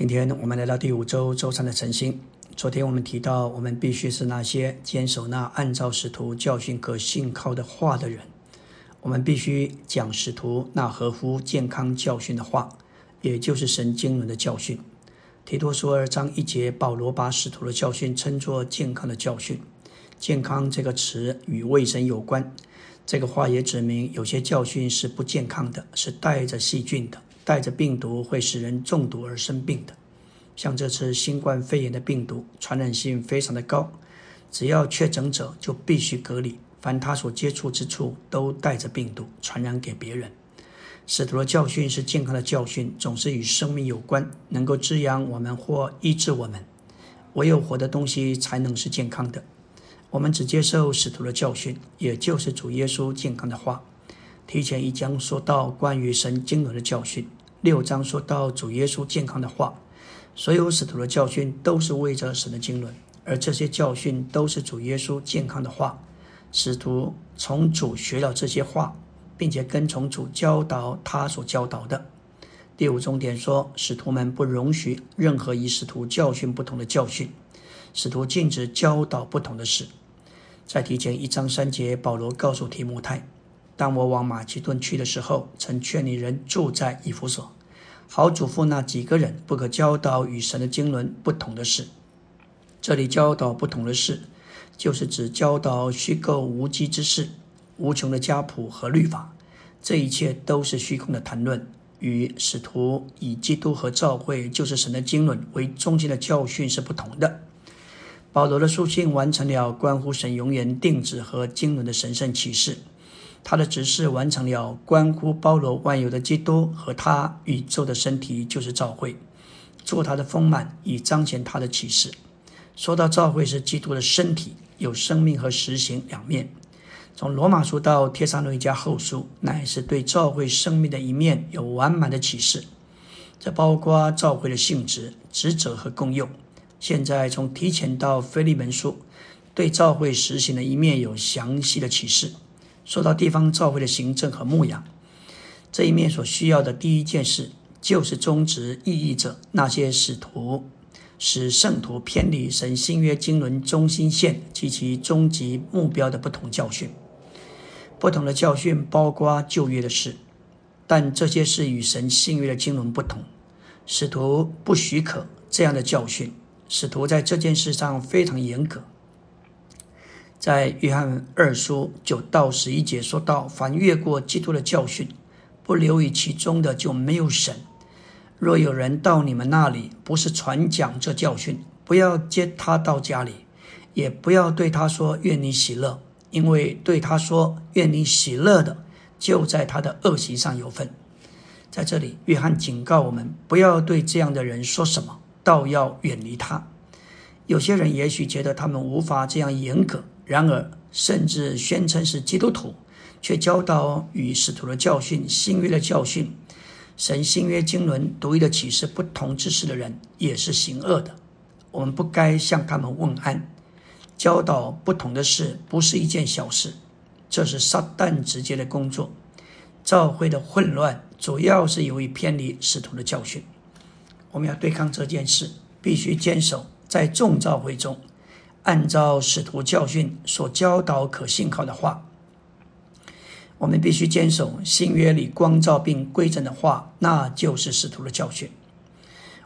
今天我们来到第五周周三的晨星。昨天我们提到，我们必须是那些坚守那按照使徒教训可信靠的话的人。我们必须讲使徒那合乎健康教训的话，也就是神经纶的教训。提多说二章一节，保罗把使徒的教训称作健康的教训。健康这个词与卫生有关。这个话也指明，有些教训是不健康的，是带着细菌的。带着病毒会使人中毒而生病的，像这次新冠肺炎的病毒，传染性非常的高，只要确诊者就必须隔离，凡他所接触之处都带着病毒传染给别人。使徒的教训是健康的教训，总是与生命有关，能够滋养我们或医治我们。唯有活的东西才能是健康的。我们只接受使徒的教训，也就是主耶稣健康的话。提前一将说到关于神经纶的教训，六章说到主耶稣健康的话。所有使徒的教训都是为着神的经纶，而这些教训都是主耶稣健康的话。使徒从主学了这些话，并且跟从主教导他所教导的。第五重点说，使徒们不容许任何与使徒教训不同的教训，使徒禁止教导不同的事。在提前一章三节，保罗告诉提摩太。当我往马其顿去的时候，曾劝你人住在以弗所，好嘱咐那几个人不可教导与神的经纶不同的事。这里教导不同的事，就是指教导虚构无稽之事、无穷的家谱和律法。这一切都是虚空的谈论，与使徒以基督和教会就是神的经纶为中心的教训是不同的。保罗的书信完成了关乎神永远定旨和经纶的神圣启示。他的指示完成了关乎包罗万有的基督和他宇宙的身体，就是教会，做他的丰满，以彰显他的启示。说到教会是基督的身体，有生命和实行两面。从罗马书到帖撒罗尼迦后书，乃是对教会生命的一面有完满的启示。这包括教会的性质、职责和功用。现在从提前到腓利门书，对教会实行的一面有详细的启示。说到地方教会的行政和牧养这一面所需要的第一件事，就是终止异义者那些使徒使圣徒偏离神新约经纶中心线及其终极目标的不同教训。不同的教训包括旧约的事，但这些事与神新约的经纶不同。使徒不许可这样的教训，使徒在这件事上非常严格。在约翰二书九到十一节说到：“凡越过基督的教训，不留于其中的，就没有神。若有人到你们那里，不是传讲这教训，不要接他到家里，也不要对他说愿你喜乐，因为对他说愿你喜乐的，就在他的恶习上有份。”在这里，约翰警告我们，不要对这样的人说什么，倒要远离他。有些人也许觉得他们无法这样严格。然而，甚至宣称是基督徒，却教导与使徒的教训、新约的教训、神新约经纶独一的启示不同之事的人，也是行恶的。我们不该向他们问安。教导不同的事不是一件小事，这是撒旦直接的工作。教会的混乱主要是由于偏离使徒的教训。我们要对抗这件事，必须坚守在众教会中。按照使徒教训所教导可信靠的话，我们必须坚守新约里光照并规整的话，那就是使徒的教训。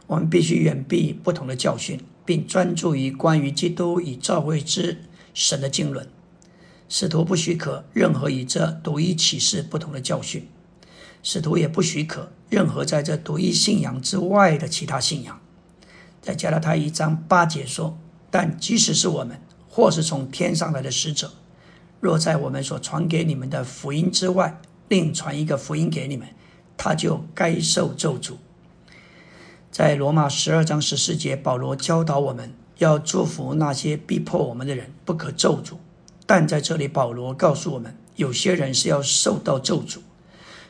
我们必须远避不同的教训，并专注于关于基督与教会之神的经纶。使徒不许可任何与这独一启示不同的教训，使徒也不许可任何在这独一信仰之外的其他信仰。在加拉太一章八节说。但即使是我们，或是从天上来的使者，若在我们所传给你们的福音之外，另传一个福音给你们，他就该受咒诅。在罗马十二章十四节，保罗教导我们要祝福那些逼迫我们的人，不可咒诅。但在这里，保罗告诉我们，有些人是要受到咒诅。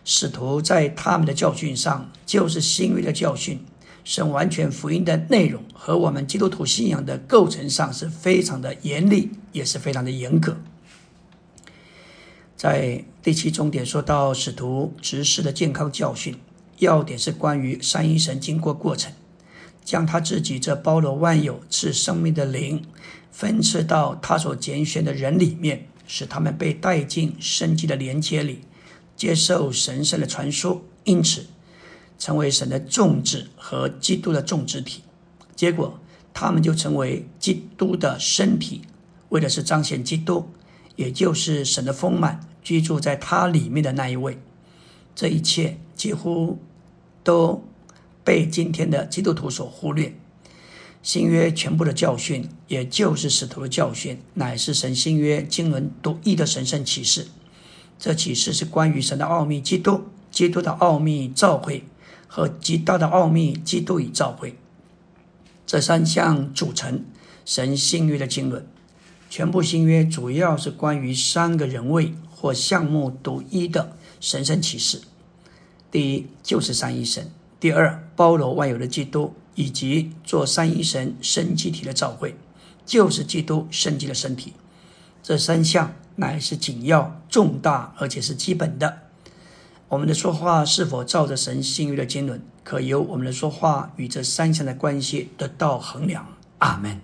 使徒在他们的教训上，就是新约的教训。神完全福音的内容和我们基督徒信仰的构成上是非常的严厉，也是非常的严格。在第七重点说到使徒执事的健康教训，要点是关于三一神经过过程。将他自己这包罗万有、赐生命的灵，分赐到他所拣选的人里面，使他们被带进生机的连接里，接受神圣的传说，因此成为神的众子和基督的众子体。结果，他们就成为基督的身体，为的是彰显基督，也就是神的丰满居住在他里面的那一位。这一切几乎都。被今天的基督徒所忽略，新约全部的教训，也就是使徒的教训，乃是神新约经纶独一的神圣启示。这启示是关于神的奥秘，基督、基督的奥秘、召会和极大的奥秘，基督与教会这三项组成神新约的经纶。全部新约主要是关于三个人位或项目独一的神圣启示。第一，就是三一神。第二，包罗万有的基督，以及做三一神生机体的召会，就是基督生机的身体。这三项乃是紧要、重大，而且是基本的。我们的说话是否照着神信誉的经纶，可由我们的说话与这三项的关系得到衡量。阿门。